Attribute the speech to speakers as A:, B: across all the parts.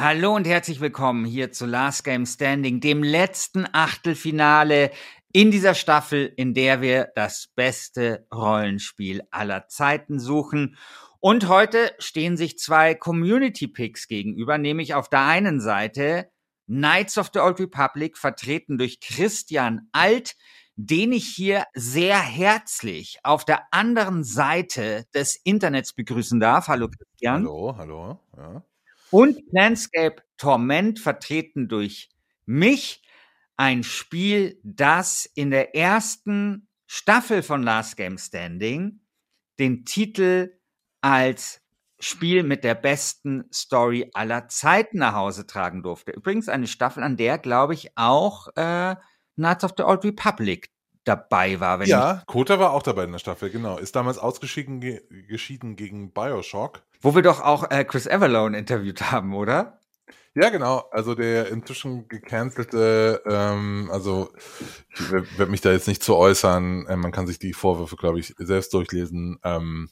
A: Hallo und herzlich willkommen hier zu Last Game Standing, dem letzten Achtelfinale in dieser Staffel, in der wir das beste Rollenspiel aller Zeiten suchen. Und heute stehen sich zwei Community Picks gegenüber, nämlich auf der einen Seite Knights of the Old Republic, vertreten durch Christian Alt, den ich hier sehr herzlich auf der anderen Seite des Internets begrüßen darf. Hallo Christian.
B: Hallo, hallo. Ja.
A: Und Planscape Torment, vertreten durch mich. Ein Spiel, das in der ersten Staffel von Last Game Standing den Titel als Spiel mit der besten Story aller Zeiten nach Hause tragen durfte. Übrigens eine Staffel, an der, glaube ich, auch äh, Knights of the Old Republic dabei war.
B: ja, Kota war auch dabei in der Staffel, genau. Ist damals ausgeschieden ge geschieden gegen Bioshock.
A: Wo wir doch auch äh, Chris Avalone interviewt haben, oder?
B: Ja, genau. Also der inzwischen gecancelte, ähm, also ich werde mich da jetzt nicht zu äußern. Äh, man kann sich die Vorwürfe, glaube ich, selbst durchlesen. Ähm,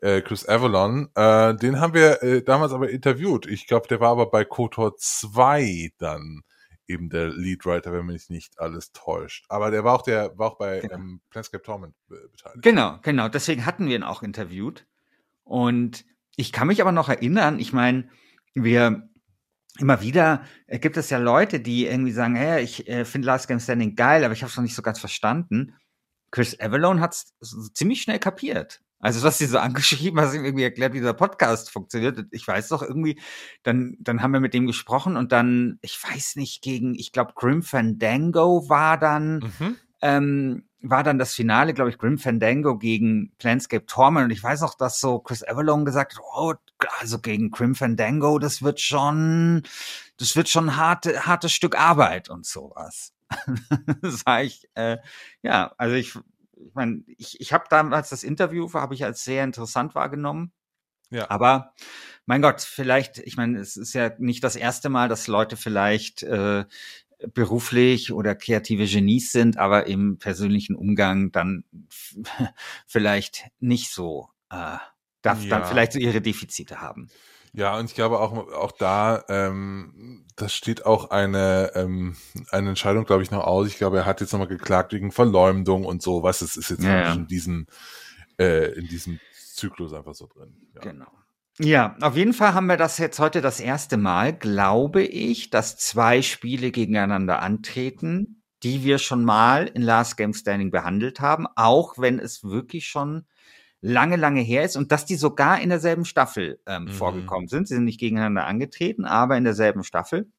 B: äh, Chris Avalon, äh, den haben wir äh, damals aber interviewt. Ich glaube, der war aber bei KOTOR 2 dann eben der Leadwriter, wenn mich nicht alles täuscht. Aber der war auch der war auch bei genau. ähm, Planescape Torment beteiligt.
A: Genau, genau. Deswegen hatten wir ihn auch interviewt. Und ich kann mich aber noch erinnern, ich meine, wir immer wieder äh, gibt es ja Leute, die irgendwie sagen, hey, ich äh, finde Last Game Standing geil, aber ich habe es noch nicht so ganz verstanden. Chris Avalon hat es ziemlich schnell kapiert. Also was sie so angeschrieben, hast ihm irgendwie erklärt, wie dieser Podcast funktioniert. Ich weiß doch irgendwie, dann, dann haben wir mit dem gesprochen und dann, ich weiß nicht, gegen, ich glaube, Grim Fandango war dann, mhm. ähm, war dann das Finale, glaube ich, Grim Fandango gegen Planscape Torment. Und ich weiß noch, dass so Chris Avalon gesagt hat, oh, also gegen Grim Fandango, das wird schon, das wird schon harte, hartes Stück Arbeit und sowas. sag ich, äh, ja, also ich ich meine, ich, ich habe damals das Interview, habe ich als sehr interessant wahrgenommen. Ja. Aber mein Gott, vielleicht, ich meine, es ist ja nicht das erste Mal, dass Leute vielleicht äh, beruflich oder kreative Genies sind, aber im persönlichen Umgang dann vielleicht nicht so, äh, darf ja. dann vielleicht so ihre Defizite haben.
B: Ja, und ich glaube auch, auch da, ähm, das steht auch eine, ähm, eine Entscheidung, glaube ich, noch aus. Ich glaube, er hat jetzt nochmal geklagt wegen Verleumdung und so, was es ist jetzt ja, ja. in diesem, äh, in diesem Zyklus einfach so drin.
A: Ja. Genau. Ja, auf jeden Fall haben wir das jetzt heute das erste Mal, glaube ich, dass zwei Spiele gegeneinander antreten, die wir schon mal in Last Game Standing behandelt haben, auch wenn es wirklich schon lange, lange her ist und dass die sogar in derselben Staffel ähm, mhm. vorgekommen sind. Sie sind nicht gegeneinander angetreten, aber in derselben Staffel.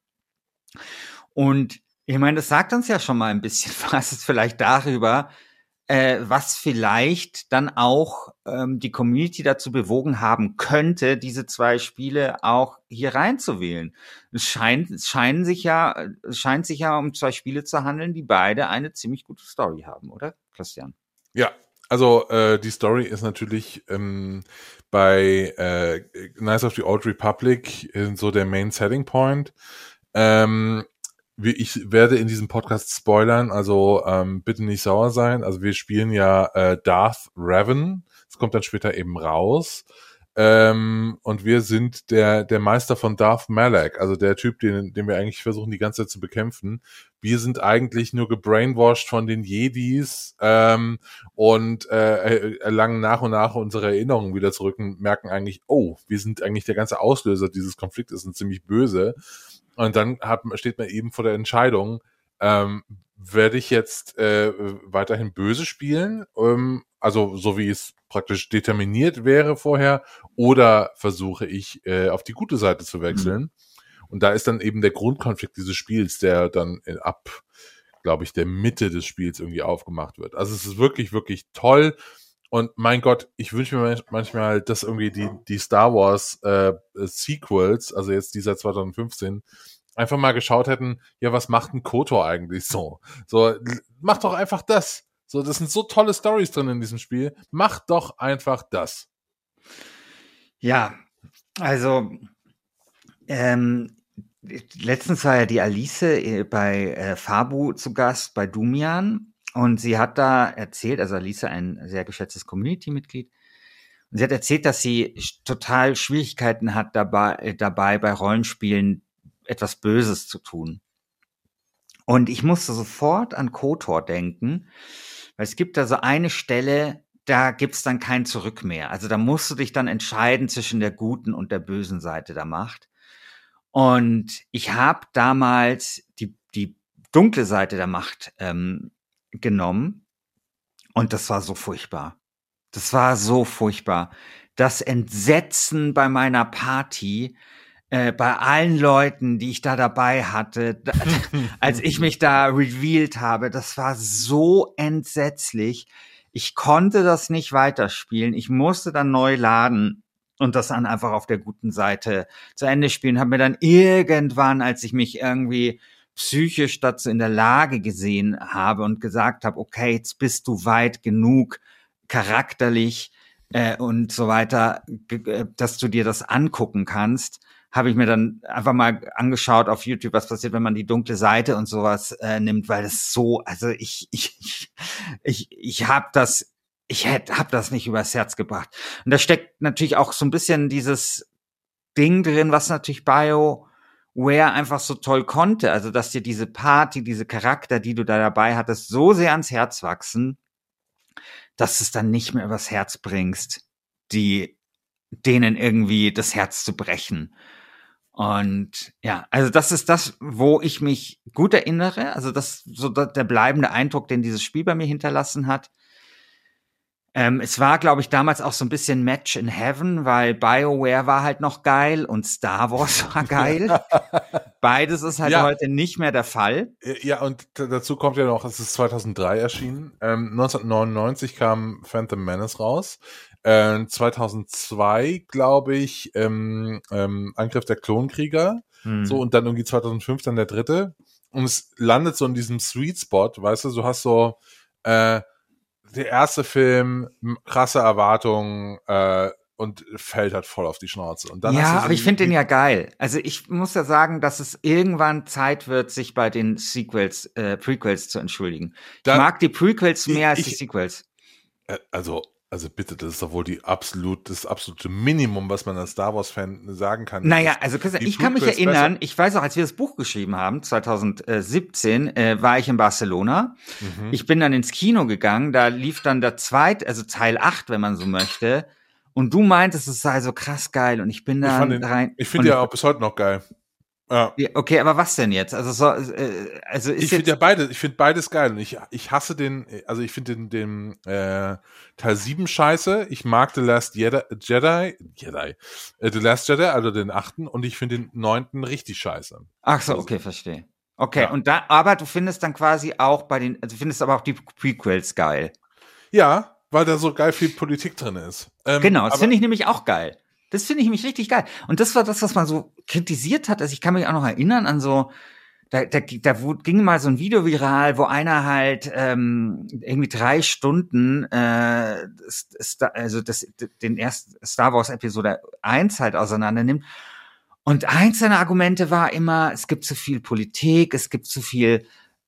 A: Und ich meine, das sagt uns ja schon mal ein bisschen was vielleicht darüber, äh, was vielleicht dann auch ähm, die Community dazu bewogen haben könnte, diese zwei Spiele auch hier reinzuwählen. Es scheint, es scheinen sich ja, es scheint sich ja um zwei Spiele zu handeln, die beide eine ziemlich gute Story haben, oder, Christian?
B: Ja, also äh, die Story ist natürlich ähm, bei äh, Knights of the Old Republic so der Main Setting Point. Ähm, ich werde in diesem Podcast spoilern, also ähm, bitte nicht sauer sein. Also wir spielen ja äh, Darth Revan. Das kommt dann später eben raus. Ähm, und wir sind der, der Meister von Darth Malak, also der Typ, den, den wir eigentlich versuchen, die ganze Zeit zu bekämpfen. Wir sind eigentlich nur gebrainwashed von den Jedis ähm, und äh, erlangen nach und nach unsere Erinnerungen wieder zurück und merken eigentlich, oh, wir sind eigentlich der ganze Auslöser dieses Konfliktes und ziemlich böse. Und dann hat, steht man eben vor der Entscheidung, ähm, werde ich jetzt äh, weiterhin böse spielen, ähm, also so wie es praktisch determiniert wäre vorher, oder versuche ich äh, auf die gute Seite zu wechseln. Mhm. Und da ist dann eben der Grundkonflikt dieses Spiels, der dann ab, glaube ich, der Mitte des Spiels irgendwie aufgemacht wird. Also es ist wirklich, wirklich toll. Und mein Gott, ich wünsche mir manchmal, dass irgendwie die, die Star Wars äh, Sequels, also jetzt dieser 2015, einfach mal geschaut hätten, ja, was macht ein Kotor eigentlich so? So, mach doch einfach das. So, das sind so tolle Stories drin in diesem Spiel. Mach doch einfach das.
A: Ja, also ähm, letztens war ja die Alice äh, bei äh, Fabu zu Gast bei Dumian und sie hat da erzählt, also Alice ein sehr geschätztes Community-Mitglied, und sie hat erzählt, dass sie total Schwierigkeiten hat dabei, äh, dabei bei Rollenspielen etwas Böses zu tun. Und ich musste sofort an Kotor denken, weil es gibt da so eine Stelle, da gibt's dann kein Zurück mehr. Also da musst du dich dann entscheiden zwischen der guten und der bösen Seite der Macht. Und ich habe damals die, die dunkle Seite der Macht ähm, genommen und das war so furchtbar. Das war so furchtbar. Das Entsetzen bei meiner Party, äh, bei allen Leuten, die ich da dabei hatte, als ich mich da revealed habe, das war so entsetzlich. Ich konnte das nicht weiterspielen. Ich musste dann neu laden und das dann einfach auf der guten Seite zu Ende spielen. Habe mir dann irgendwann, als ich mich irgendwie psychisch dazu in der Lage gesehen habe und gesagt habe, okay, jetzt bist du weit genug charakterlich äh, und so weiter, äh, dass du dir das angucken kannst, habe ich mir dann einfach mal angeschaut auf YouTube, was passiert, wenn man die dunkle Seite und sowas äh, nimmt, weil das so, also ich, ich, ich, ich habe das, ich hätte, hab das nicht übers Herz gebracht. Und da steckt natürlich auch so ein bisschen dieses Ding drin, was natürlich BioWare einfach so toll konnte. Also, dass dir diese Party, diese Charakter, die du da dabei hattest, so sehr ans Herz wachsen, dass es dann nicht mehr übers Herz bringst, die denen irgendwie das Herz zu brechen. Und ja, also das ist das, wo ich mich gut erinnere. Also das so der bleibende Eindruck, den dieses Spiel bei mir hinterlassen hat. Ähm, es war, glaube ich, damals auch so ein bisschen Match in Heaven, weil BioWare war halt noch geil und Star Wars war geil. Beides ist halt ja. heute nicht mehr der Fall.
B: Ja, und dazu kommt ja noch, es ist 2003 erschienen. Ähm, 1999 kam Phantom Menace raus. 2002, äh, glaube ich, ähm, ähm, Angriff der Klonkrieger. Hm. So, und dann irgendwie 2005 dann der dritte. Und es landet so in diesem Sweet Spot, weißt du, du hast so äh, der erste Film, krasse Erwartungen, äh, und fällt halt voll auf die Schnauze. Und dann
A: ja, aber ich finde den ja geil. Also ich muss ja sagen, dass es irgendwann Zeit wird, sich bei den Sequels, äh, Prequels zu entschuldigen. Dann, ich mag die Prequels mehr ich, als die Sequels.
B: Äh, also also bitte, das ist doch wohl die absolut, das absolute Minimum, was man als Star Wars-Fan sagen kann.
A: Naja, also Christian, ich kann mich erinnern, besser. ich weiß auch, als wir das Buch geschrieben haben, 2017, äh, war ich in Barcelona. Mhm. Ich bin dann ins Kino gegangen, da lief dann der zweite, also Teil 8, wenn man so möchte. Und du meintest, es sei so krass geil und ich bin da rein.
B: Ich finde ja auch bis heute noch geil.
A: Ja. Okay, aber was denn jetzt? Also so, äh, also ist
B: ich finde ja beides, ich finde beides geil und ich, ich hasse den, also ich finde den, den äh, Teil 7 scheiße. Ich mag The Last Jedi, Jedi, Jedi, äh, The Last Jedi, also den achten und ich finde den neunten richtig scheiße.
A: Ach so, also, okay, verstehe. Okay, ja. und da, aber du findest dann quasi auch bei den, also du findest aber auch die Prequels geil.
B: Ja, weil da so geil viel Politik drin ist.
A: Ähm, genau, das finde ich nämlich auch geil. Das finde ich mich richtig geil. Und das war das, was man so kritisiert hat. Also ich kann mich auch noch erinnern an so, da, da, da ging mal so ein Video viral, wo einer halt ähm, irgendwie drei Stunden äh, also das, den ersten Star Wars Episode 1 halt auseinander nimmt. Und eins seiner Argumente war immer, es gibt zu viel Politik, es gibt zu viel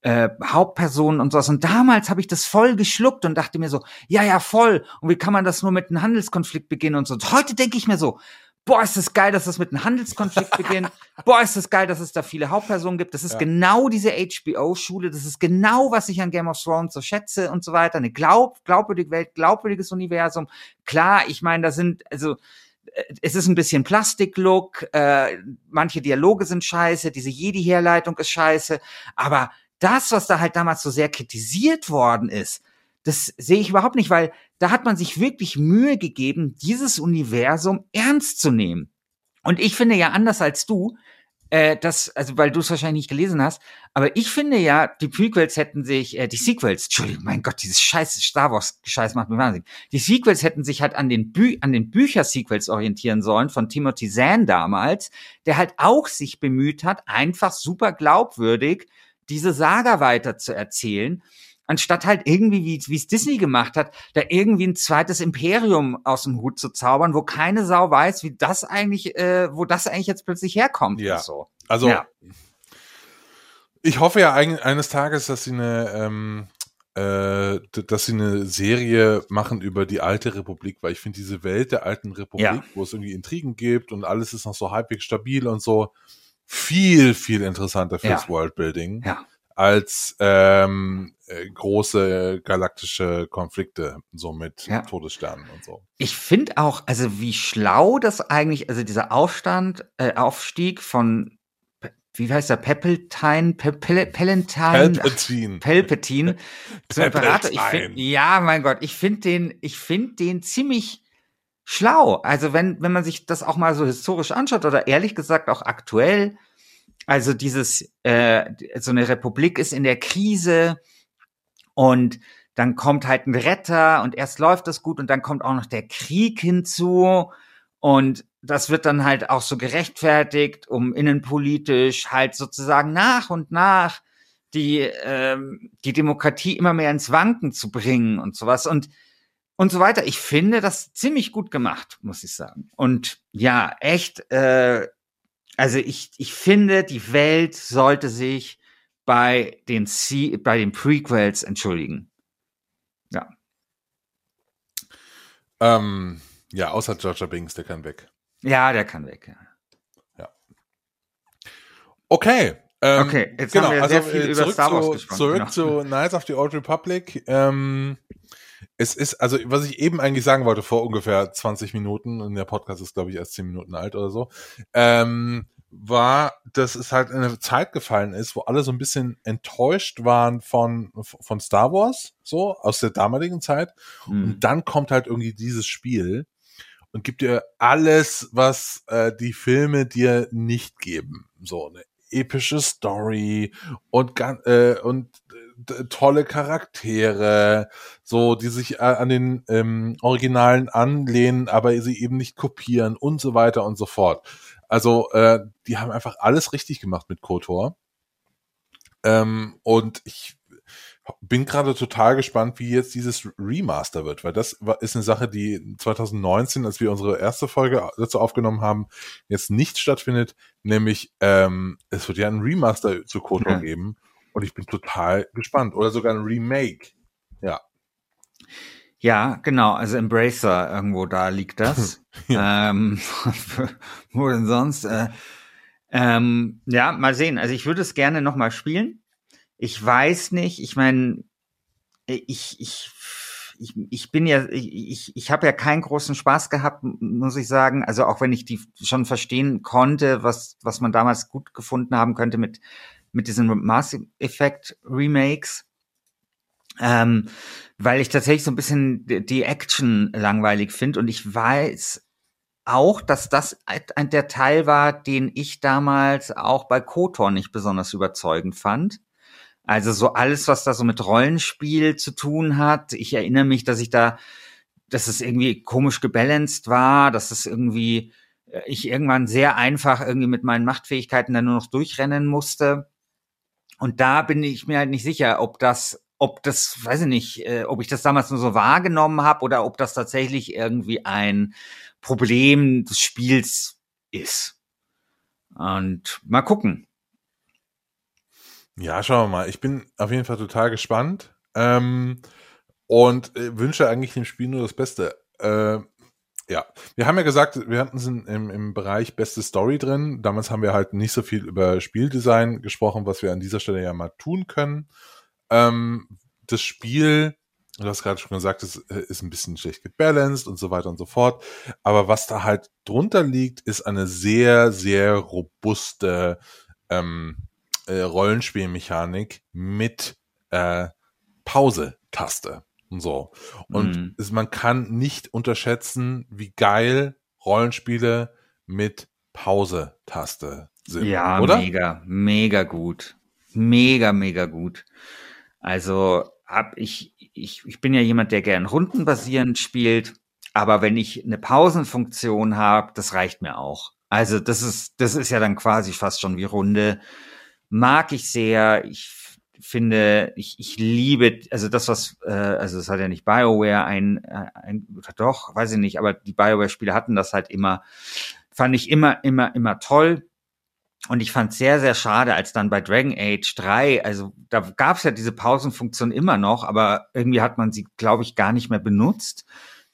A: äh, Hauptpersonen und sowas. Und damals habe ich das voll geschluckt und dachte mir so, ja, ja, voll. Und wie kann man das nur mit einem Handelskonflikt beginnen und so. Und heute denke ich mir so, boah, ist das geil, dass das mit einem Handelskonflikt beginnt. boah, ist das geil, dass es da viele Hauptpersonen gibt. Das ist ja. genau diese HBO-Schule. Das ist genau, was ich an Game of Thrones so schätze und so weiter. Eine glaub, glaubwürdige Welt, glaubwürdiges Universum. Klar, ich meine, da sind, also, es ist ein bisschen Plastiklook, äh, manche Dialoge sind scheiße, diese Jedi-Herleitung ist scheiße, aber das, was da halt damals so sehr kritisiert worden ist, das sehe ich überhaupt nicht, weil da hat man sich wirklich Mühe gegeben, dieses Universum ernst zu nehmen. Und ich finde ja anders als du, äh, das, also weil du es wahrscheinlich nicht gelesen hast, aber ich finde ja, die Prequels hätten sich, äh, die Sequels, Entschuldigung, mein Gott, dieses scheiße Star Wars Scheiß macht mir wahnsinnig. Die Sequels hätten sich halt an den Bü an den Bücher-Sequels orientieren sollen von Timothy Zahn damals, der halt auch sich bemüht hat, einfach super glaubwürdig diese Saga weiter zu erzählen anstatt halt irgendwie, wie es Disney gemacht hat, da irgendwie ein zweites Imperium aus dem Hut zu zaubern, wo keine Sau weiß, wie das eigentlich, äh, wo das eigentlich jetzt plötzlich herkommt.
B: Ja.
A: So.
B: Also ja. ich hoffe ja eines Tages, dass sie eine, ähm, äh, dass sie eine Serie machen über die alte Republik, weil ich finde diese Welt der alten Republik, ja. wo es irgendwie Intrigen gibt und alles ist noch so halbwegs stabil und so, viel, viel interessanter fürs ja. Worldbuilding.
A: Ja
B: als ähm, äh, große galaktische Konflikte, so mit ja. Todessternen und so.
A: Ich finde auch, also wie schlau das eigentlich, also dieser Aufstand, äh, Aufstieg von wie heißt der, Peppeltine, Peppel, Palpatine,
B: Palpatine,
A: Palpatine, zum Imperator. Ich find, ja, mein Gott, ich finde den, ich finde den ziemlich schlau. Also wenn, wenn man sich das auch mal so historisch anschaut oder ehrlich gesagt auch aktuell, also dieses, äh, so eine Republik ist in der Krise und dann kommt halt ein Retter und erst läuft das gut und dann kommt auch noch der Krieg hinzu und das wird dann halt auch so gerechtfertigt, um innenpolitisch halt sozusagen nach und nach die, ähm, die Demokratie immer mehr ins Wanken zu bringen und sowas und und so weiter. Ich finde das ziemlich gut gemacht, muss ich sagen. Und ja, echt äh, also ich, ich finde, die Welt sollte sich bei den, C bei den Prequels entschuldigen. Ja.
B: Ähm, ja, außer Georgia Binks, der kann weg.
A: Ja, der kann weg, ja.
B: ja. Okay.
A: Ähm, okay, jetzt genau, haben wir also, sehr viel äh, über Star Wars
B: zu,
A: gesprochen.
B: Zurück genau. zu Knights of the Old Republic. Ähm, es ist, also was ich eben eigentlich sagen wollte vor ungefähr 20 Minuten, und der Podcast ist, glaube ich, erst 10 Minuten alt oder so, ähm, war, dass es halt in eine Zeit gefallen ist, wo alle so ein bisschen enttäuscht waren von, von Star Wars, so aus der damaligen Zeit. Mhm. Und dann kommt halt irgendwie dieses Spiel und gibt dir alles, was äh, die Filme dir nicht geben. So eine epische Story und, äh, und tolle Charaktere, so die sich äh, an den ähm, Originalen anlehnen, aber sie eben nicht kopieren und so weiter und so fort. Also äh, die haben einfach alles richtig gemacht mit KOTOR. Ähm, und ich bin gerade total gespannt, wie jetzt dieses Remaster wird, weil das ist eine Sache, die 2019, als wir unsere erste Folge dazu aufgenommen haben, jetzt nicht stattfindet, nämlich ähm, es wird ja ein Remaster zu KOTOR ja. geben und ich bin total gespannt. Oder sogar ein Remake. Ja.
A: Ja, genau. Also Embracer irgendwo da liegt das. ja. ähm, wo denn sonst? Äh, ähm, ja, mal sehen. Also ich würde es gerne noch mal spielen. Ich weiß nicht. Ich meine, ich ich ich, ich bin ja, ich, ich habe ja keinen großen Spaß gehabt, muss ich sagen. Also auch wenn ich die schon verstehen konnte, was, was man damals gut gefunden haben könnte mit mit diesen Mass Effect Remakes. Ähm, weil ich tatsächlich so ein bisschen die Action langweilig finde und ich weiß auch, dass das ein, der Teil war, den ich damals auch bei Kotor nicht besonders überzeugend fand. Also so alles, was da so mit Rollenspiel zu tun hat. Ich erinnere mich, dass ich da, dass es irgendwie komisch gebalanced war, dass es irgendwie, äh, ich irgendwann sehr einfach irgendwie mit meinen Machtfähigkeiten dann nur noch durchrennen musste. Und da bin ich mir halt nicht sicher, ob das, ob das, weiß ich nicht, äh, ob ich das damals nur so wahrgenommen habe oder ob das tatsächlich irgendwie ein Problem des Spiels ist. Und mal gucken.
B: Ja, schauen wir mal. Ich bin auf jeden Fall total gespannt ähm, und äh, wünsche eigentlich dem Spiel nur das Beste. Äh, ja, wir haben ja gesagt, wir hatten es im, im Bereich beste Story drin. Damals haben wir halt nicht so viel über Spieldesign gesprochen, was wir an dieser Stelle ja mal tun können. Ähm, das Spiel, du hast gerade schon gesagt, es äh, ist ein bisschen schlecht gebalanced und so weiter und so fort. Aber was da halt drunter liegt, ist eine sehr, sehr robuste ähm, äh, Rollenspielmechanik mit äh, Pause-Taste so. Und mm. es, man kann nicht unterschätzen, wie geil Rollenspiele mit Pause-Taste sind.
A: Ja,
B: oder?
A: mega, mega gut. Mega, mega gut. Also hab ich, ich, ich bin ja jemand, der gern rundenbasierend spielt, aber wenn ich eine Pausenfunktion habe, das reicht mir auch. Also das ist, das ist ja dann quasi fast schon wie Runde. Mag ich sehr. Ich finde, ich, ich liebe, also das, was, äh, also es hat ja nicht BioWare ein, äh, ein, doch, weiß ich nicht, aber die BioWare-Spiele hatten das halt immer, fand ich immer, immer, immer toll. Und ich fand sehr, sehr schade, als dann bei Dragon Age 3, also da gab es ja diese Pausenfunktion immer noch, aber irgendwie hat man sie, glaube ich, gar nicht mehr benutzt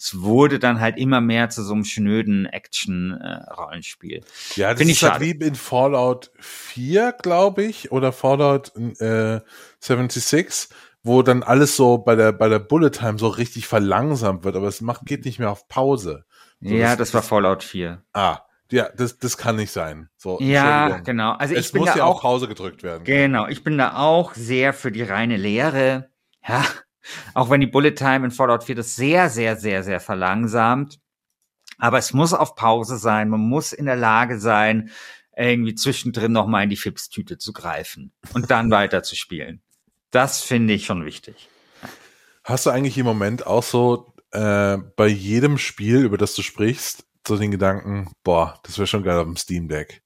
A: es wurde dann halt immer mehr zu so einem schnöden Action-Rollenspiel.
B: Ja, das Find ist halt wie in Fallout 4, glaube ich, oder Fallout äh, 76, wo dann alles so bei der bei der Bullet Time so richtig verlangsamt wird, aber es macht geht nicht mehr auf Pause.
A: So, ja, das, das war Fallout 4.
B: Ah, ja, das, das kann nicht sein. So,
A: ja, genau. Also
B: es
A: ich bin
B: muss
A: da
B: ja
A: auch
B: Pause gedrückt werden.
A: Genau, ich bin da auch sehr für die reine Lehre. Ja, auch wenn die Bullet Time in Fallout 4 das sehr, sehr, sehr, sehr verlangsamt. Aber es muss auf Pause sein. Man muss in der Lage sein, irgendwie zwischendrin nochmal in die Fipstüte zu greifen und dann weiter zu spielen. Das finde ich schon wichtig.
B: Hast du eigentlich im Moment auch so äh, bei jedem Spiel, über das du sprichst, so den Gedanken, boah, das wäre schon geil auf dem Steam Deck?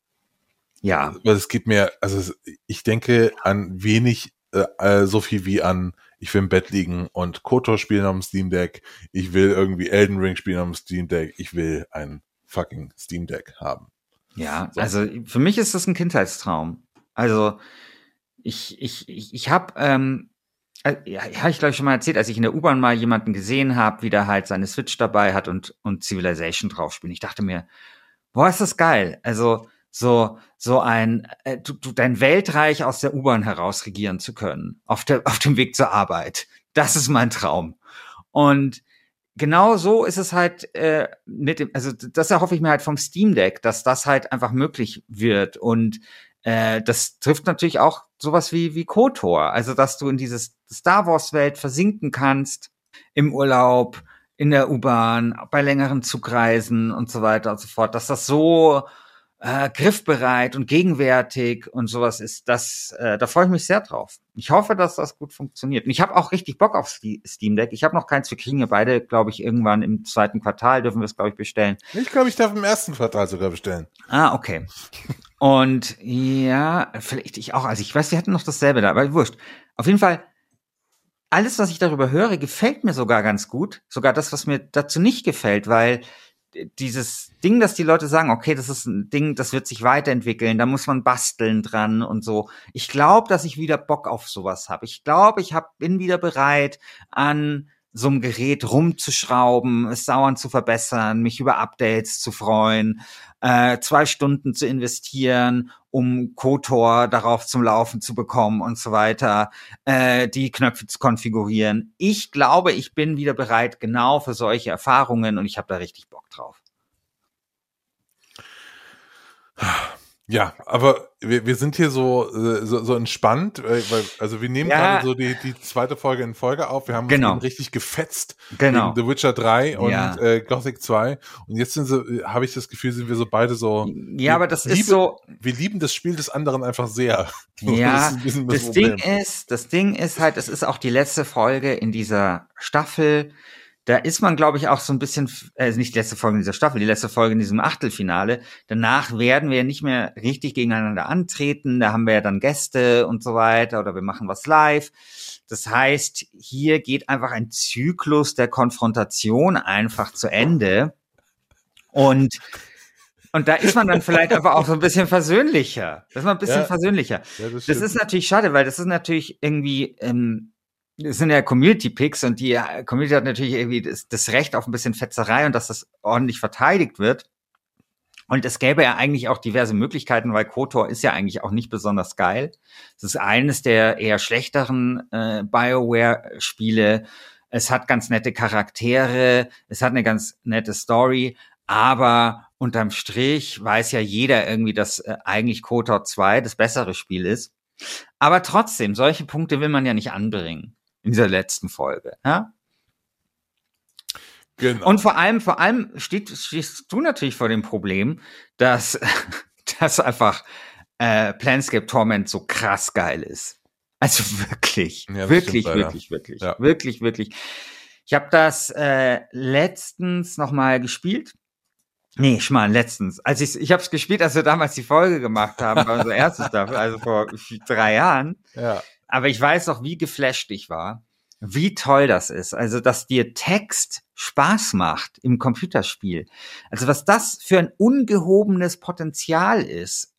A: Ja.
B: Weil es gibt mir, also ich denke an wenig, äh, äh so viel wie an ich will im Bett liegen und KOTOR spielen dem Steam Deck, ich will irgendwie Elden Ring spielen dem Steam Deck, ich will ein fucking Steam Deck haben.
A: Ja, so. also für mich ist das ein Kindheitstraum. Also ich, ich, ich, ich habe, ähm, äh, ja, habe ich glaube ich schon mal erzählt, als ich in der U-Bahn mal jemanden gesehen habe, wie der halt seine Switch dabei hat und, und Civilization drauf spielen. Ich dachte mir, boah, ist das geil. Also so so ein äh, du, du, dein Weltreich aus der U-Bahn heraus regieren zu können auf der auf dem Weg zur Arbeit. Das ist mein Traum. Und genau so ist es halt äh, mit dem also das erhoffe ich mir halt vom Steam Deck, dass das halt einfach möglich wird und äh, das trifft natürlich auch sowas wie wie KOTOR, also dass du in dieses Star Wars Welt versinken kannst im Urlaub, in der U-Bahn, bei längeren Zugreisen und so weiter und so fort, dass das so äh, griffbereit und gegenwärtig und sowas ist, das, äh, da freue ich mich sehr drauf. Ich hoffe, dass das gut funktioniert. Und ich habe auch richtig Bock auf Steam Deck. Ich habe noch keins, wir kriegen ja beide, glaube ich, irgendwann im zweiten Quartal dürfen wir es, glaube ich, bestellen.
B: Ich glaube, ich darf im ersten Quartal sogar bestellen.
A: Ah, okay. Und ja, vielleicht ich auch. Also ich weiß, wir hatten noch dasselbe da, aber wurscht. Auf jeden Fall, alles, was ich darüber höre, gefällt mir sogar ganz gut. Sogar das, was mir dazu nicht gefällt, weil dieses Ding, dass die Leute sagen, okay, das ist ein Ding, das wird sich weiterentwickeln, da muss man basteln dran und so. Ich glaube, dass ich wieder Bock auf sowas habe. Ich glaube, ich hab, bin wieder bereit, an so einem Gerät rumzuschrauben, es dauernd zu verbessern, mich über Updates zu freuen, äh, zwei Stunden zu investieren, um Kotor darauf zum Laufen zu bekommen und so weiter, äh, die Knöpfe zu konfigurieren. Ich glaube, ich bin wieder bereit genau für solche Erfahrungen und ich habe da richtig Bock drauf.
B: Ja, aber wir, wir sind hier so, äh, so, so entspannt, weil, also wir nehmen ja. gerade so die, die zweite Folge in Folge auf. Wir haben
A: genau.
B: uns richtig gefetzt.
A: Genau.
B: The Witcher 3 und ja. äh, Gothic 2. Und jetzt sind so, habe ich das Gefühl, sind wir so beide so.
A: Ja, aber das lieben, ist so.
B: Wir lieben das Spiel des anderen einfach sehr.
A: Ja, das, das, das Ding ist, das Ding ist halt, es ist auch die letzte Folge in dieser Staffel da ist man, glaube ich, auch so ein bisschen, äh, nicht die letzte Folge in dieser Staffel, die letzte Folge in diesem Achtelfinale. Danach werden wir nicht mehr richtig gegeneinander antreten. Da haben wir ja dann Gäste und so weiter oder wir machen was live. Das heißt, hier geht einfach ein Zyklus der Konfrontation einfach zu Ende. Und Und da ist man dann vielleicht aber auch so ein bisschen versöhnlicher. Das ist man ein bisschen
B: Ja.
A: versöhnlicher.
B: Ja, das,
A: Das ist natürlich schade, weil das ist natürlich irgendwie, ähm, das sind ja Community-Picks und die äh, Community hat natürlich irgendwie das, das Recht auf ein bisschen Fetzerei und dass das ordentlich verteidigt wird. Und es gäbe ja eigentlich auch diverse Möglichkeiten, weil KOTOR ist ja eigentlich auch nicht besonders geil. Es ist eines der eher schlechteren äh, BioWare-Spiele. Es hat ganz nette Charaktere, es hat eine ganz nette Story, aber unterm Strich weiß ja jeder irgendwie, dass äh, eigentlich KOTOR 2 das bessere Spiel ist. Aber trotzdem, solche Punkte will man ja nicht anbringen in dieser letzten Folge. Ja?
B: genau.
A: Und vor allem, vor allem steht, stehst du natürlich vor dem Problem, dass, dass einfach äh, Planscape Torment so krass geil ist. Also wirklich,
B: Ja,
A: wirklich,
B: stimmt
A: wirklich, wirklich,
B: Ja.
A: wirklich, wirklich. Ich habe das äh, letztens noch mal gespielt. Nee, ich mal letztens. Als ich ich habe es gespielt, als wir damals die Folge gemacht haben, bei unserer ersten Staffel, also vor drei Jahren.
B: ja.
A: Aber ich weiß noch, wie geflasht ich war, wie toll das ist. Also, dass dir Text Spaß macht im Computerspiel. Also, was das für ein ungehobenes Potenzial ist.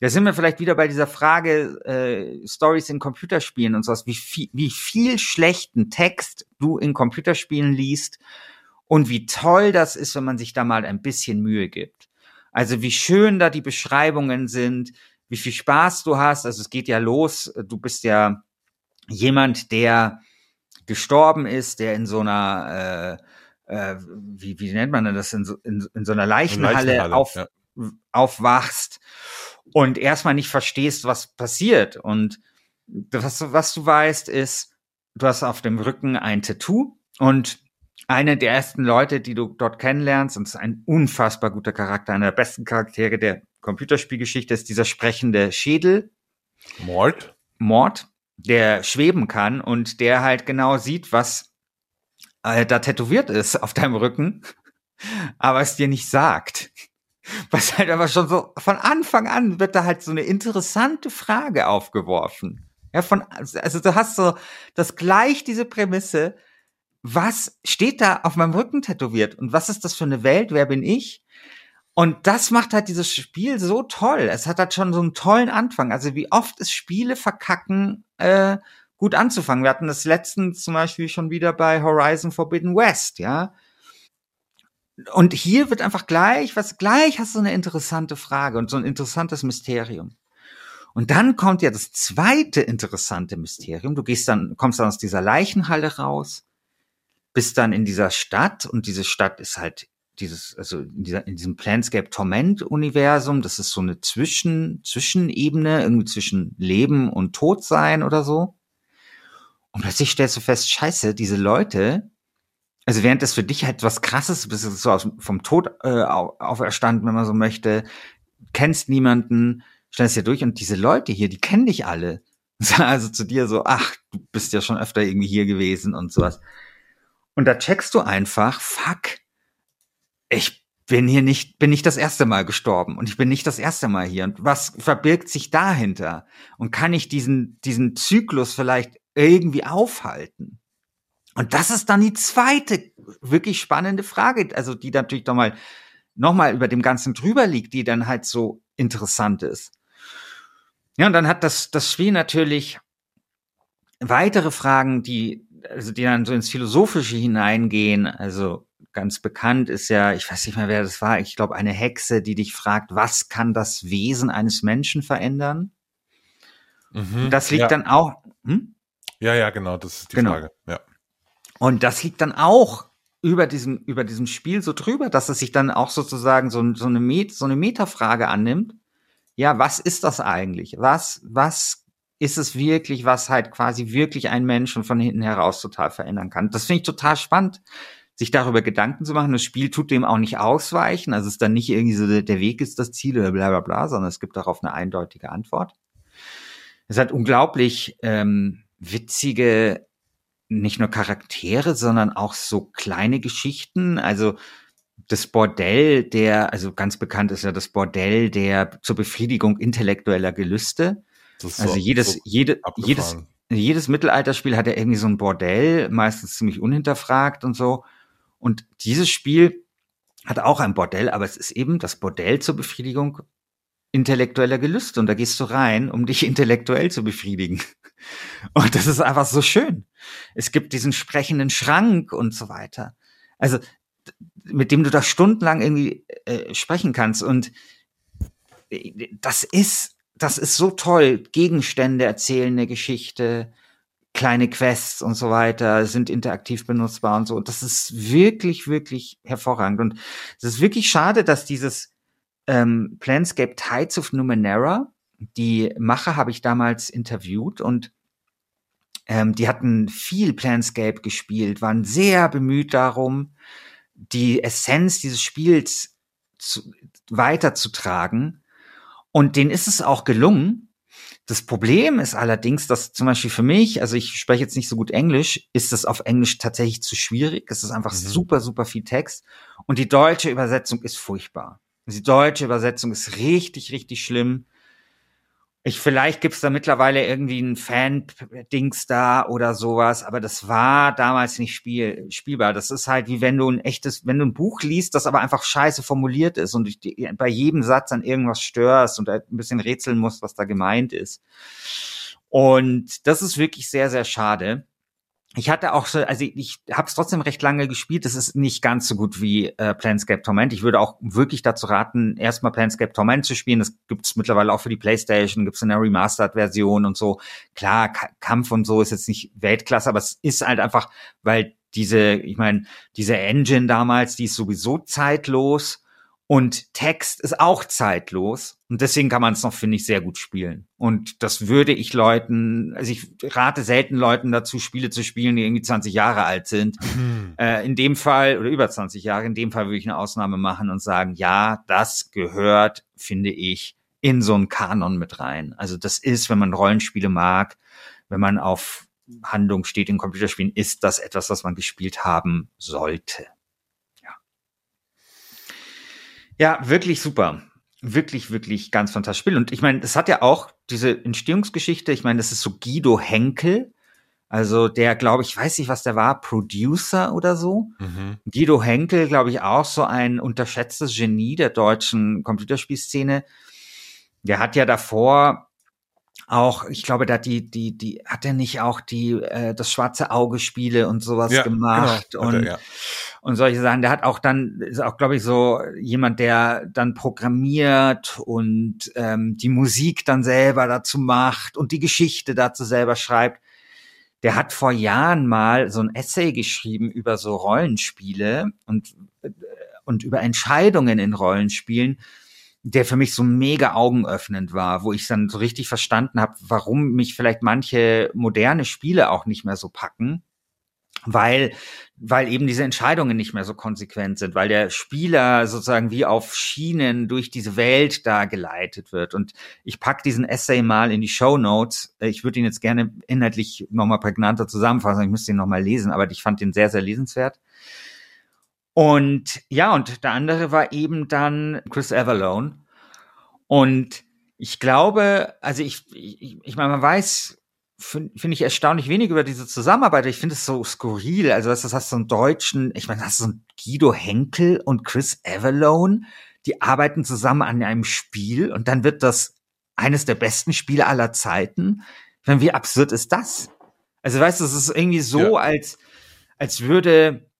A: Da sind wir vielleicht wieder bei dieser Frage äh, Stories in Computerspielen und sowas, wie viel, wie viel schlechten Text du in Computerspielen liest und wie toll das ist, wenn man sich da mal ein bisschen Mühe gibt. Also wie schön da die Beschreibungen sind, wie viel Spaß du hast. Also es geht ja los, du bist ja jemand, der gestorben ist, der in so einer, äh, äh, wie, wie nennt man denn das, in so, in, in so einer Leichenhalle,
B: Leichenhalle,
A: auf,
B: ja.
A: aufwachst und erstmal nicht verstehst, was passiert. Und was, was du weißt, ist, du hast auf dem Rücken ein Tattoo und eine der ersten Leute, die du dort kennenlernst, und es ist ein unfassbar guter Charakter, einer der besten Charaktere der Computerspielgeschichte, ist dieser sprechende Schädel,
B: Mord?
A: Mord, der schweben kann und der halt genau sieht, was äh, da tätowiert ist auf deinem Rücken, aber es dir nicht sagt. Was halt aber schon so von Anfang an wird da halt so eine interessante Frage aufgeworfen. Ja, von, also du hast so das gleich diese Prämisse, was steht da auf meinem Rücken tätowiert und was ist das für eine Welt, wer bin ich? Und das macht halt dieses Spiel so toll. Es hat halt schon so einen tollen Anfang. Also wie oft es Spiele verkacken, äh, gut anzufangen. Wir hatten das letztens zum Beispiel schon wieder bei Horizon Forbidden West, ja. Und hier wird einfach gleich, was gleich hast du eine interessante Frage und so ein interessantes Mysterium. Und dann kommt ja das zweite interessante Mysterium. Du gehst dann, kommst dann aus dieser Leichenhalle raus, bist dann in dieser Stadt und diese Stadt ist halt dieses, also in, dieser, in diesem Planscape Torment Universum, das ist so eine Zwischen, Zwischenebene, irgendwie zwischen Leben und Todsein oder so. Und plötzlich stellst du fest, scheiße, diese Leute, also während das für dich halt was krasses, bist du so aus, vom Tod äh, au- auferstanden, wenn man so möchte, kennst niemanden, stellst dir durch und diese Leute hier, die kennen dich alle. Also zu dir so, ach, du bist ja schon öfter irgendwie hier gewesen und sowas. Und da checkst du einfach, fuck, ich bin hier nicht, bin nicht das erste Mal gestorben und ich bin nicht das erste Mal hier. Und was verbirgt sich dahinter? Und kann ich diesen, diesen Zyklus vielleicht irgendwie aufhalten? Und das ist dann die zweite wirklich spannende Frage, also die natürlich doch mal nochmal über dem Ganzen drüber liegt, die dann halt so interessant ist. Ja, und dann hat das, das Spiel natürlich weitere Fragen, die, also die dann so ins Philosophische hineingehen. Also ganz bekannt ist ja, ich weiß nicht mehr, wer das war, ich glaube, eine Hexe, die dich fragt, was kann das Wesen eines Menschen verändern?
B: Mhm.
A: Das liegt
B: ja.
A: dann auch, hm?
B: Ja, ja, genau, das ist die
A: Genau.
B: Frage. Ja.
A: Und das liegt dann auch über diesem, über diesem Spiel so drüber, dass es sich dann auch sozusagen so, so eine, Met, so eine Metafrage annimmt. Ja, was ist das eigentlich? Was, was ist es wirklich, was halt quasi wirklich einen Menschen von hinten heraus total verändern kann? Das finde ich total spannend, sich darüber Gedanken zu machen. Das Spiel tut dem auch nicht ausweichen. Also es ist dann nicht irgendwie so, der Weg ist das Ziel oder bla bla bla, sondern es gibt darauf eine eindeutige Antwort. Es hat unglaublich ähm, witzige nicht nur Charaktere, sondern auch so kleine Geschichten. Also das Bordell der, also ganz bekannt ist ja das Bordell der zur Befriedigung intellektueller Gelüste. Also
B: so-
A: jedes,
B: so
A: jede,
B: abgefahren.
A: jedes, jedes Mittelalterspiel hat ja irgendwie so ein Bordell, meistens ziemlich unhinterfragt und so. Und dieses Spiel hat auch ein Bordell, aber es ist eben das Bordell zur Befriedigung intellektueller Gelüste. Und da gehst du rein, um dich intellektuell zu befriedigen. Und das ist einfach so schön. Es gibt diesen sprechenden Schrank und so weiter. Also, mit dem du da stundenlang irgendwie äh, sprechen kannst. Und äh, das ist, das ist so toll. Gegenstände erzählen eine Geschichte, kleine Quests und so weiter sind interaktiv benutzbar und so. Und das ist wirklich, wirklich hervorragend. Und es ist wirklich schade, dass dieses ähm, Planscape Tides of Numenera, die Macher habe ich damals interviewt und ähm, die hatten viel Planscape gespielt, waren sehr bemüht darum, die Essenz dieses Spiels zu, weiterzutragen. Und denen ist es auch gelungen. Das Problem ist allerdings, dass zum Beispiel für mich, also ich spreche jetzt nicht so gut Englisch, ist das auf Englisch tatsächlich zu schwierig. Es ist einfach mhm. super, super viel Text. Und die deutsche Übersetzung ist furchtbar. Die deutsche Übersetzung ist richtig, richtig schlimm. Ich, vielleicht gibt's da mittlerweile irgendwie ein Fan-Dings da oder sowas, aber das war damals nicht spiel, spielbar. Das ist halt wie wenn du ein echtes, wenn du ein Buch liest, das aber einfach scheiße formuliert ist und bei jedem Satz an irgendwas störst und ein bisschen rätseln musst, was da gemeint ist. Und das ist wirklich sehr, sehr schade ich hatte auch so, also ich, habe es trotzdem recht lange gespielt. Das ist nicht ganz so gut wie äh, Planescape Torment. Ich würde auch wirklich dazu raten, erstmal Planescape Torment zu spielen. Das gibt's mittlerweile auch für die PlayStation, gibt's in der Remastered-Version und so. Klar, K Kampf und so ist jetzt nicht Weltklasse, aber es ist halt einfach, weil diese, ich meine, diese Engine damals, die ist sowieso zeitlos und Text ist auch zeitlos. Und deswegen kann man es noch, finde ich, sehr gut spielen. Und das würde ich Leuten, also ich rate selten Leuten dazu, Spiele zu spielen, die irgendwie 20 Jahre alt sind. Hm. Äh, in dem Fall, oder über 20 Jahre, in dem Fall würde ich eine Ausnahme machen und sagen, ja, das gehört, finde ich, in so einen Kanon mit rein. Also das ist, wenn man Rollenspiele mag, wenn man auf Handlung steht in Computerspielen, ist das etwas, was man gespielt haben sollte. Ja, wirklich super. Wirklich, wirklich ganz fantastisches Spiel. Und ich meine, es hat ja auch diese Entstehungsgeschichte. Ich meine, das ist so Guido Henkel. Also der, glaube ich, weiß nicht, was der war, Producer oder so. Mhm. Guido Henkel, glaube ich, auch so ein unterschätztes Genie der deutschen Computerspielszene. Der hat ja davor auch, ich glaube, da die, die, die, hat er nicht auch die, äh, das schwarze Auge Spiele und sowas ja, gemacht genau, und, er, ja. Und solche Sachen. Der hat auch dann, ist auch, glaube ich, so jemand, der dann programmiert und ähm, die Musik dann selber dazu macht und die Geschichte dazu selber schreibt. Der hat vor Jahren mal so ein Essay geschrieben über so Rollenspiele und, äh, und über Entscheidungen in Rollenspielen der für mich so mega augenöffnend war, wo ich dann so richtig verstanden habe, warum mich vielleicht manche moderne Spiele auch nicht mehr so packen, weil weil eben diese Entscheidungen nicht mehr so konsequent sind, weil der Spieler sozusagen wie auf Schienen durch diese Welt da geleitet wird. Und ich pack diesen Essay mal in die Show Notes. Ich würde ihn jetzt gerne inhaltlich nochmal prägnanter zusammenfassen. Ich müsste ihn nochmal lesen, aber ich fand ihn sehr, sehr lesenswert. Und ja, und der andere war eben dann Chris Avalone. Und ich glaube, also ich, ich, ich meine, man weiß, finde find ich erstaunlich wenig über diese Zusammenarbeit. Ich finde es so skurril. Also, das, das hast so einen deutschen, ich meine, das hast so einen Guido Henkel und Chris Avalone, die arbeiten zusammen an einem Spiel und dann wird das eines der besten Spiele aller Zeiten. Ich meine, wie absurd ist das? Also, weißt du, es ist irgendwie so, ja. als, als würde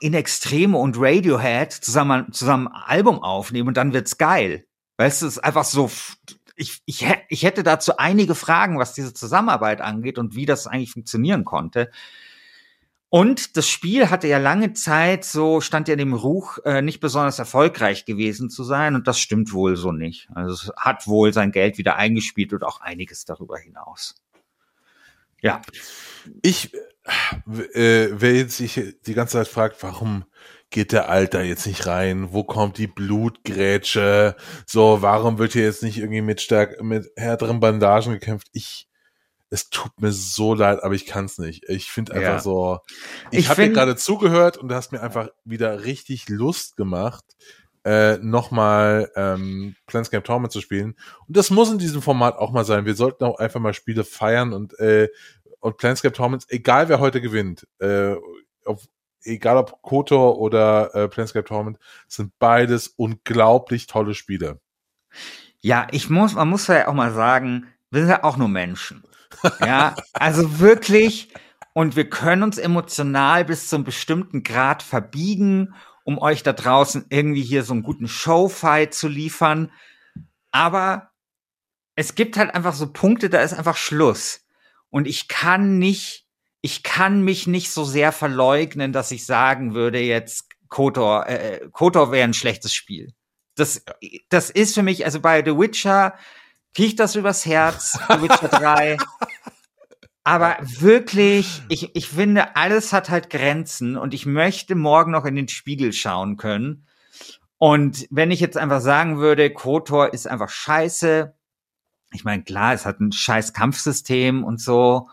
A: in Extreme und Radiohead zusammen, zusammen ein Album aufnehmen und dann wird's geil. Weißt du, es ist einfach so, ich, ich, ich hätte dazu einige Fragen, was diese Zusammenarbeit angeht und wie das eigentlich funktionieren konnte. Und das Spiel hatte ja lange Zeit so, stand ja dem Ruch, äh, nicht besonders erfolgreich gewesen zu sein. Und das stimmt wohl so nicht. Also es hat wohl sein Geld wieder eingespielt und auch einiges darüber hinaus. Ja.
B: Ich, äh, wer jetzt sich die ganze Zeit fragt, warum geht der Alter jetzt nicht rein? Wo kommt die Blutgrätsche? So, warum wird hier jetzt nicht irgendwie mit stark, mit härteren Bandagen gekämpft? Ich, es tut mir so leid, aber ich kann es nicht. Ich finde einfach ja. so, ich, ich habe dir gerade zugehört und du hast mir einfach wieder richtig Lust gemacht, äh, nochmal ähm, Planescape Torment zu spielen. Und das muss in diesem Format auch mal sein. Wir sollten auch einfach mal Spiele feiern und äh, und Planescape Torment, egal wer heute gewinnt, äh, auf, egal ob KOTOR oder äh, Planescape Torment, sind beides unglaublich tolle Spiele.
A: Ja, ich muss, man muss ja auch mal sagen, wir sind ja auch nur Menschen. Ja, also wirklich, und wir können uns emotional bis zu einem bestimmten Grad verbiegen, um euch da draußen irgendwie hier so einen guten Showfight zu liefern. Aber es gibt halt einfach so Punkte, da ist einfach Schluss. Und ich kann nicht, ich kann mich nicht so sehr verleugnen, dass ich sagen würde, jetzt Kotor, äh, Kotor wäre ein schlechtes Spiel. Das, das ist für mich, also bei The Witcher kriege ich das übers Herz, The Witcher 3. Aber wirklich, ich, ich finde, alles hat halt Grenzen und ich möchte morgen noch in den Spiegel schauen können. Und wenn ich jetzt einfach sagen würde, Kotor ist einfach scheiße, ich meine, klar, es hat ein scheiß Kampfsystem und so,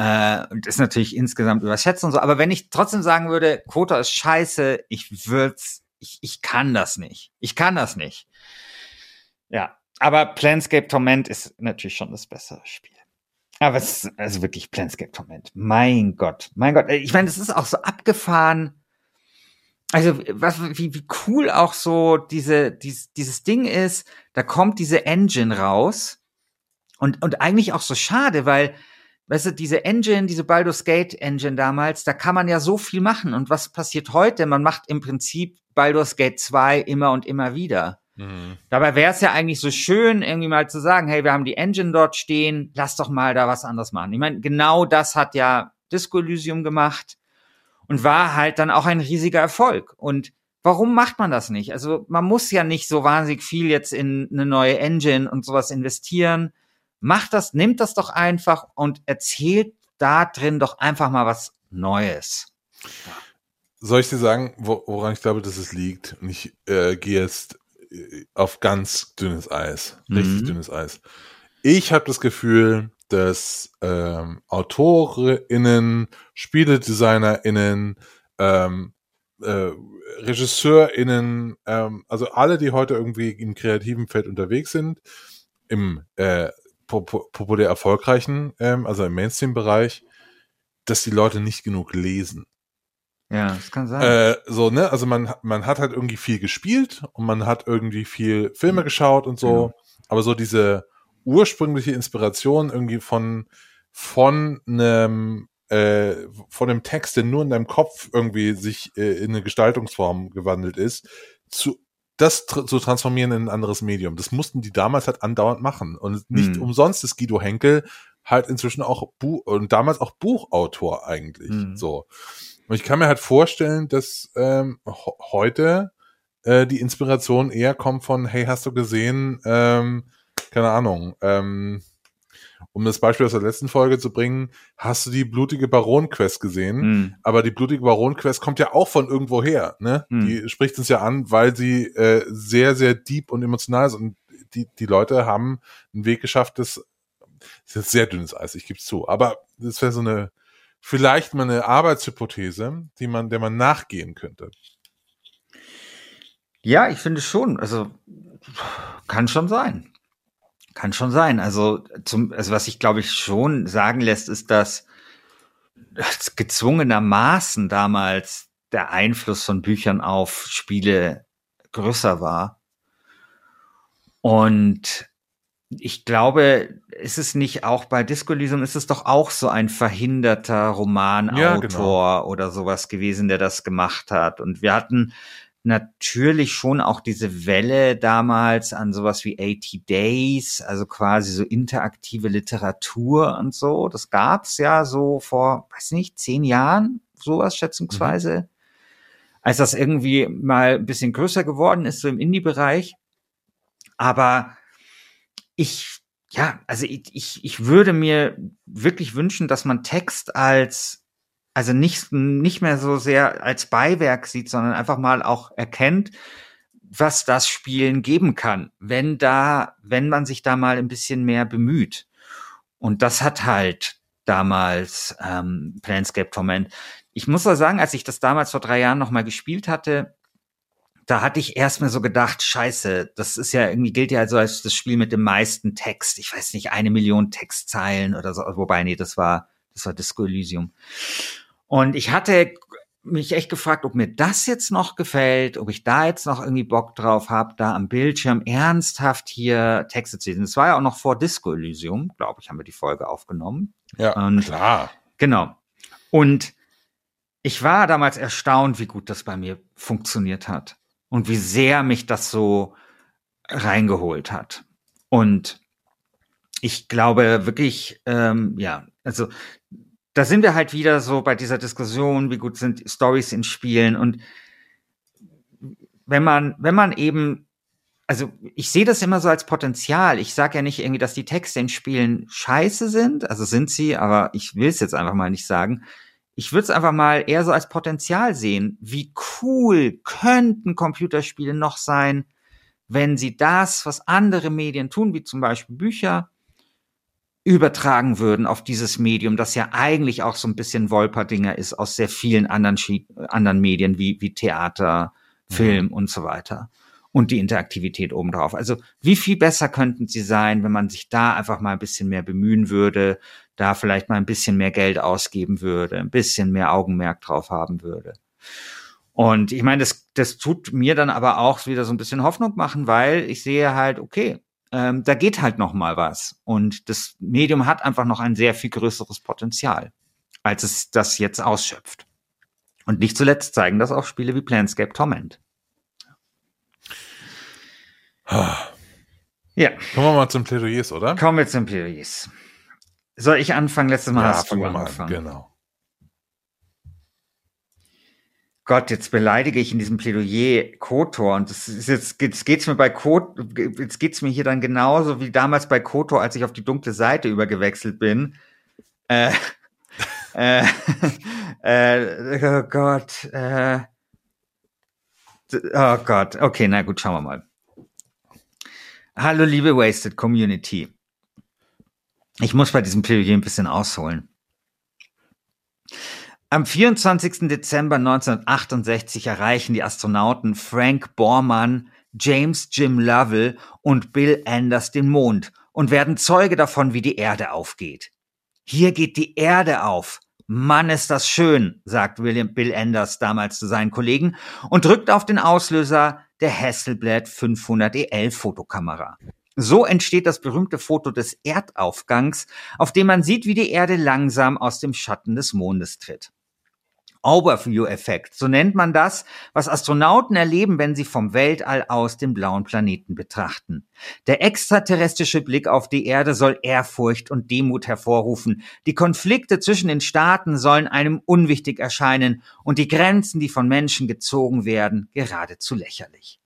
A: äh, und ist natürlich insgesamt überschätzt und so, aber wenn ich trotzdem sagen würde, Kotor ist scheiße, ich würd's, ich, ich kann das nicht. Ich kann das nicht. Ja, aber Planscape Torment ist natürlich schon das bessere Spiel. Aber es ist also wirklich Planscape Torment. Mein Gott, mein Gott. Ich meine, das ist auch so abgefahren. Also, was, wie, wie cool auch so diese, dies, dieses Ding ist, da kommt diese Engine raus. Und, und eigentlich auch so schade, weil, weißt du, diese Engine, diese Baldur's Gate Engine damals, da kann man ja so viel machen. Und was passiert heute? Man macht im Prinzip Baldur's Gate 2 immer und immer wieder. Mhm. Dabei wäre es ja eigentlich so schön, irgendwie mal zu sagen, hey, wir haben die Engine dort stehen, lass doch mal da was anderes machen. Ich meine, genau das hat ja Disco Elysium gemacht und war halt dann auch ein riesiger Erfolg. Und warum macht man das nicht? Also man muss ja nicht so wahnsinnig viel jetzt in eine neue Engine und sowas investieren. Macht das, nimmt das doch einfach und erzählt da drin doch einfach mal was Neues.
B: Soll ich dir sagen, woran ich glaube, dass es liegt? Und ich äh, gehe jetzt auf ganz dünnes Eis, richtig mhm. dünnes Eis. Ich habe das Gefühl, dass ähm, AutorInnen, SpieledesignerInnen, ähm, äh, RegisseurInnen, ähm, also alle, die heute irgendwie im kreativen Feld unterwegs sind, im äh, populär erfolgreichen, ähm, also im Mainstream-Bereich, dass die Leute nicht genug lesen.
A: Ja, das kann sein.
B: Äh, so, ne, also man, man hat halt irgendwie viel gespielt und man hat irgendwie viel Filme geschaut und so, ja. aber so diese ursprüngliche Inspiration irgendwie von, von einem, äh, von einem Text, der nur in deinem Kopf irgendwie sich äh, in eine Gestaltungsform gewandelt ist, zu, das tr zu transformieren in ein anderes Medium. Das mussten die damals halt andauernd machen. Und nicht hm. umsonst ist Guido Henkel halt inzwischen auch Buch und damals auch Buchautor eigentlich. Hm. So. Und ich kann mir halt vorstellen, dass ähm, heute äh, die Inspiration eher kommt von, hey, hast du gesehen, ähm, keine Ahnung, ähm, um das Beispiel aus der letzten Folge zu bringen, hast du die blutige Baron-Quest gesehen? Mhm. Aber die blutige Baron-Quest kommt ja auch von irgendwo her, ne? Mhm. Die spricht uns ja an, weil sie äh, sehr, sehr deep und emotional ist. Und die, die Leute haben einen Weg geschafft, das, das ist sehr dünnes Eis, ich gebe es zu. Aber das wäre so eine vielleicht mal eine Arbeitshypothese, die man, der man nachgehen könnte.
A: Ja, ich finde schon. Also kann schon sein. Kann schon sein. Also, zum, also was ich glaube ich schon sagen lässt, ist, dass gezwungenermaßen damals der Einfluss von Büchern auf Spiele größer war. Und ich glaube, ist es nicht auch bei Disco Elysium, ist es doch auch so ein verhinderter Romanautor ja, genau. oder sowas gewesen, der das gemacht hat. Und wir hatten natürlich schon auch diese Welle damals an sowas wie 80 Days, also quasi so interaktive Literatur und so. Das gab's ja so vor, weiß nicht, zehn Jahren, sowas schätzungsweise. Mhm. Als das irgendwie mal ein bisschen größer geworden ist, so im Indie-Bereich. Aber ich, ja, also ich, ich, ich würde mir wirklich wünschen, dass man Text als, also nicht, nicht mehr so sehr als Beiwerk sieht, sondern einfach mal auch erkennt, was das Spielen geben kann, wenn da, wenn man sich da mal ein bisschen mehr bemüht. Und das hat halt damals ähm, Planscape Torment. Ich muss auch sagen, als ich das damals vor drei Jahren noch mal gespielt hatte, da hatte ich erst mal so gedacht, scheiße, das ist ja irgendwie gilt ja also als das Spiel mit dem meisten Text. Ich weiß nicht, eine Million Textzeilen oder so. Wobei, nee, das war, das war Disco Elysium. Und ich hatte mich echt gefragt, ob mir das jetzt noch gefällt, ob ich da jetzt noch irgendwie Bock drauf habe, da am Bildschirm ernsthaft hier Texte zu lesen. Es war ja auch noch vor Disco Elysium, glaube ich, haben wir die Folge aufgenommen.
B: Ja, Und, klar.
A: Genau. Und ich war damals erstaunt, wie gut das bei mir funktioniert hat und wie sehr mich das so reingeholt hat. Und ich glaube wirklich, ähm, ja, also da sind wir halt wieder so bei dieser Diskussion, wie gut sind Stories in Spielen und wenn man, wenn man eben, also ich sehe das immer so als Potenzial. Ich sage ja nicht irgendwie, dass die Texte in Spielen scheiße sind, also sind sie, aber ich will es jetzt einfach mal nicht sagen. Ich würde es einfach mal eher so als Potenzial sehen. Wie cool könnten Computerspiele noch sein, wenn sie das, was andere Medien tun, wie zum Beispiel Bücher, übertragen würden auf dieses Medium, das ja eigentlich auch so ein bisschen Wolperdinger ist aus sehr vielen anderen, anderen Medien wie, wie Theater, Film mhm. und so weiter. Und die Interaktivität obendrauf. Also wie viel besser könnten sie sein, wenn man sich da einfach mal ein bisschen mehr bemühen würde, da vielleicht mal ein bisschen mehr Geld ausgeben würde, ein bisschen mehr Augenmerk drauf haben würde. Und ich meine, das, das tut mir dann aber auch wieder so ein bisschen Hoffnung machen, weil ich sehe halt, okay, ähm, da geht halt noch mal was. Und das Medium hat einfach noch ein sehr viel größeres Potenzial, als es das jetzt ausschöpft. Und nicht zuletzt zeigen das auch Spiele wie Planscape Torment.
B: Ja. Kommen wir mal zum Plädoyers, oder?
A: Kommen wir zum Plädoyers. Soll ich anfangen? Letztes Mal ja, hast du angefangen.
B: An, genau.
A: Gott, jetzt beleidige ich in diesem Plädoyer Kotor und das ist jetzt, jetzt geht's mir bei Kotor, jetzt geht's mir hier dann genauso wie damals bei Kotor, als ich auf die dunkle Seite übergewechselt bin. Äh, äh, äh, oh Gott, äh, oh Gott, okay, na gut, schauen wir mal. Hallo liebe Wasted Community. Ich muss bei diesem Plädoyer ein bisschen ausholen. Am 24. Dezember 1968 erreichen die Astronauten Frank Borman, James Jim Lovell und Bill Anders den Mond und werden Zeuge davon, wie die Erde aufgeht. Hier geht die Erde auf. Mann, ist das schön, sagt William Bill Anders damals zu seinen Kollegen und drückt auf den Auslöser der Hasselblad 500 EL Fotokamera. So entsteht das berühmte Foto des Erdaufgangs, auf dem man sieht, wie die Erde langsam aus dem Schatten des Mondes tritt. Overview-Effekt. So nennt man das, was Astronauten erleben, wenn sie vom Weltall aus den blauen Planeten betrachten. Der extraterrestrische Blick auf die Erde soll Ehrfurcht und Demut hervorrufen. Die Konflikte zwischen den Staaten sollen einem unwichtig erscheinen und die Grenzen, die von Menschen gezogen werden, geradezu lächerlich.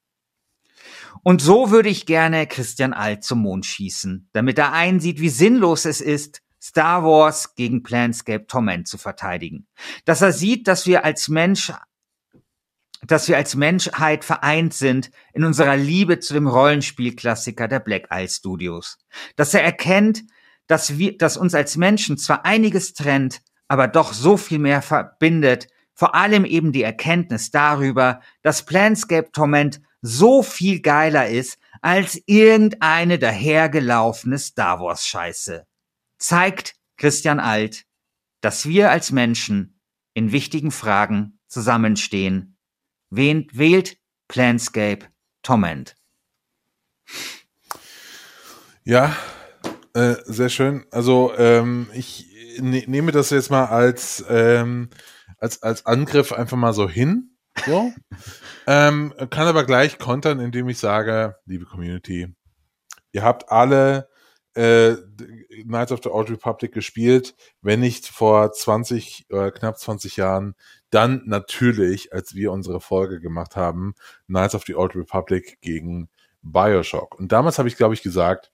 A: Und so würde ich gerne Christian Alt zum Mond schießen, damit er einsieht, wie sinnlos es ist, Star Wars gegen Planscape Torment zu verteidigen. Dass er sieht, dass wir als Mensch dass wir als Menschheit vereint sind in unserer Liebe zu dem Rollenspielklassiker der Black Eye Studios. Dass er erkennt, dass wir, dass uns als Menschen zwar einiges trennt, aber doch so viel mehr verbindet, vor allem eben die Erkenntnis darüber, dass Planscape Torment so viel geiler ist als irgendeine dahergelaufene Star Wars Scheiße zeigt Christian Alt, dass wir als Menschen in wichtigen Fragen zusammenstehen. Wen wählt Planscape Torment?
B: Ja, äh, sehr schön. Also ähm, ich ne nehme das jetzt mal als, ähm, als, als Angriff einfach mal so hin. So. ähm, kann aber gleich kontern, indem ich sage, liebe Community, ihr habt alle äh, Knights of the Old Republic gespielt, wenn nicht vor 20 oder knapp 20 Jahren, dann natürlich, als wir unsere Folge gemacht haben, Knights of the Old Republic gegen Bioshock. Und damals habe ich, glaube ich, gesagt,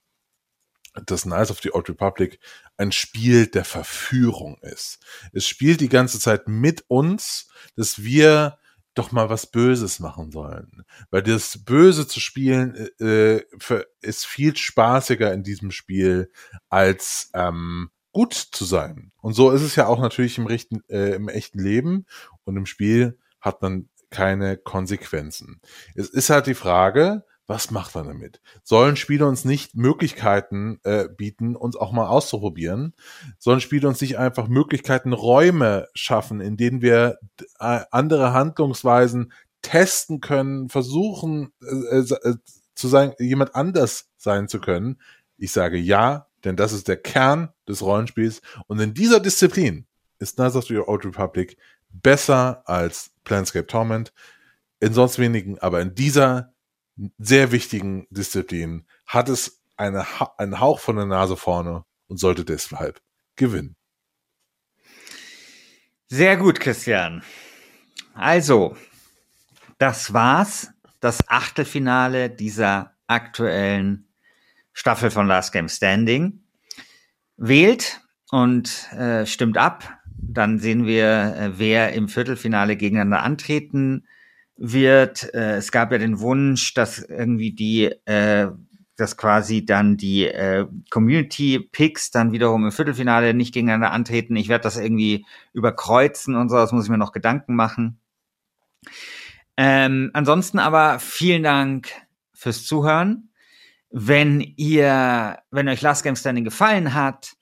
B: dass Knights of the Old Republic ein Spiel der Verführung ist. Es spielt die ganze Zeit mit uns, dass wir doch mal was Böses machen sollen. Weil das Böse zu spielen äh, für, ist viel spaßiger in diesem Spiel als ähm, gut zu sein. Und so ist es ja auch natürlich im, richten, äh, im echten Leben und im Spiel hat man keine Konsequenzen. Es ist halt die Frage, was macht er damit? Sollen Spiele uns nicht Möglichkeiten äh, bieten, uns auch mal auszuprobieren? Sollen Spiele uns nicht einfach Möglichkeiten, Räume schaffen, in denen wir äh, andere Handlungsweisen testen können, versuchen äh, äh, äh, zu sein, jemand anders sein zu können? Ich sage ja, denn das ist der Kern des Rollenspiels. Und in dieser Disziplin ist Knights of the Old Republic besser als Planescape Torment. In sonst wenigen, aber in dieser sehr wichtigen Disziplin hat es eine, einen Hauch von der Nase vorne und sollte deshalb gewinnen.
A: Sehr gut, Christian. Also, das war's, das Achtelfinale dieser aktuellen Staffel von Last Game Standing. Wählt und äh, stimmt ab. Dann sehen wir, äh, wer im Viertelfinale gegeneinander antreten wird. Äh, es gab ja den Wunsch, dass irgendwie die, äh, dass quasi dann die äh, Community Picks dann wiederum im Viertelfinale nicht gegeneinander antreten. Ich werde das irgendwie überkreuzen und so, das muss ich mir noch Gedanken machen. Ähm, ansonsten aber vielen Dank fürs Zuhören. Wenn ihr, wenn euch Last Game Standing gefallen hat,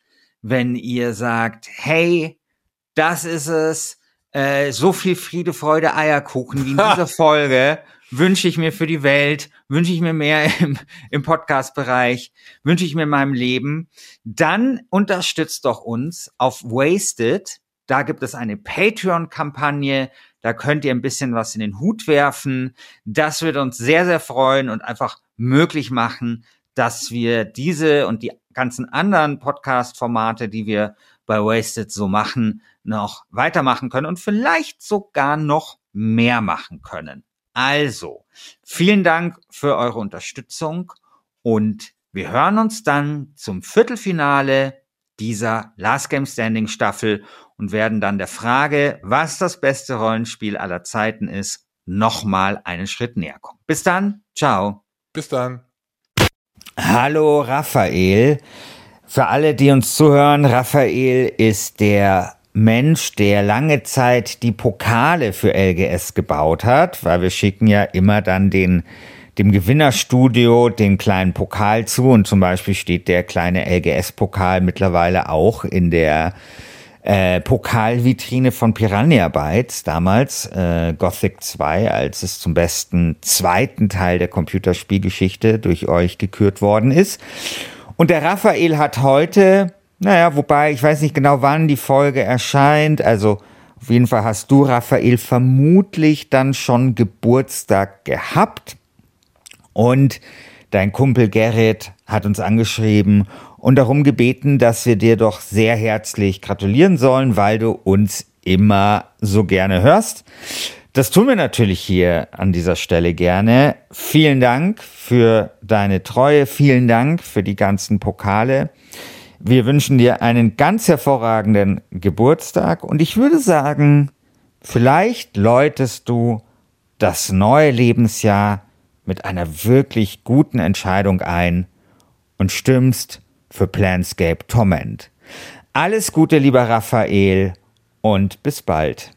A: wenn ihr sagt, hey, das ist es, äh, so viel Friede, Freude, Eierkuchen wie in dieser Folge wünsche ich mir für die Welt, wünsche ich mir mehr im, im Podcast-Bereich, wünsche ich mir in meinem Leben, dann unterstützt doch uns auf Wasted. Da gibt es eine Patreon-Kampagne. Da könnt ihr ein bisschen was in den Hut werfen. Das wird uns sehr, sehr freuen und einfach möglich machen, dass wir diese und die ganzen anderen Podcast-Formate, die wir bei Wasted so machen, noch weitermachen können und vielleicht sogar noch mehr machen können. Also, vielen Dank für eure Unterstützung und wir hören uns dann zum Viertelfinale dieser Last Game Standing Staffel und werden dann der Frage, was das beste Rollenspiel aller Zeiten ist, nochmal einen Schritt näher kommen. Bis dann, ciao.
B: Bis dann.
A: Hallo Raphael. Für alle, die uns zuhören, Raphael ist der Mensch, der lange Zeit die Pokale für LGS gebaut hat, weil wir schicken ja immer dann den dem Gewinnerstudio den kleinen Pokal zu und zum Beispiel steht der kleine LGS-Pokal mittlerweile auch in der äh, Pokalvitrine von Piranha Bytes, damals äh, Gothic 2, als es zum besten zweiten Teil der Computerspielgeschichte durch euch gekürt worden ist. Und der Raphael hat heute naja, wobei ich weiß nicht genau, wann die Folge erscheint. Also auf jeden Fall hast du, Raphael, vermutlich dann schon Geburtstag gehabt. Und dein Kumpel Gerrit hat uns angeschrieben und darum gebeten, dass wir dir doch sehr herzlich gratulieren sollen, weil du uns immer so gerne hörst. Das tun wir natürlich hier an dieser Stelle gerne. Vielen Dank für deine Treue, vielen Dank für die ganzen Pokale. Wir wünschen dir einen ganz hervorragenden Geburtstag und ich würde sagen, vielleicht läutest du das neue Lebensjahr mit einer wirklich guten Entscheidung ein und stimmst für Planscape Torment. Alles Gute, lieber Raphael, und bis bald.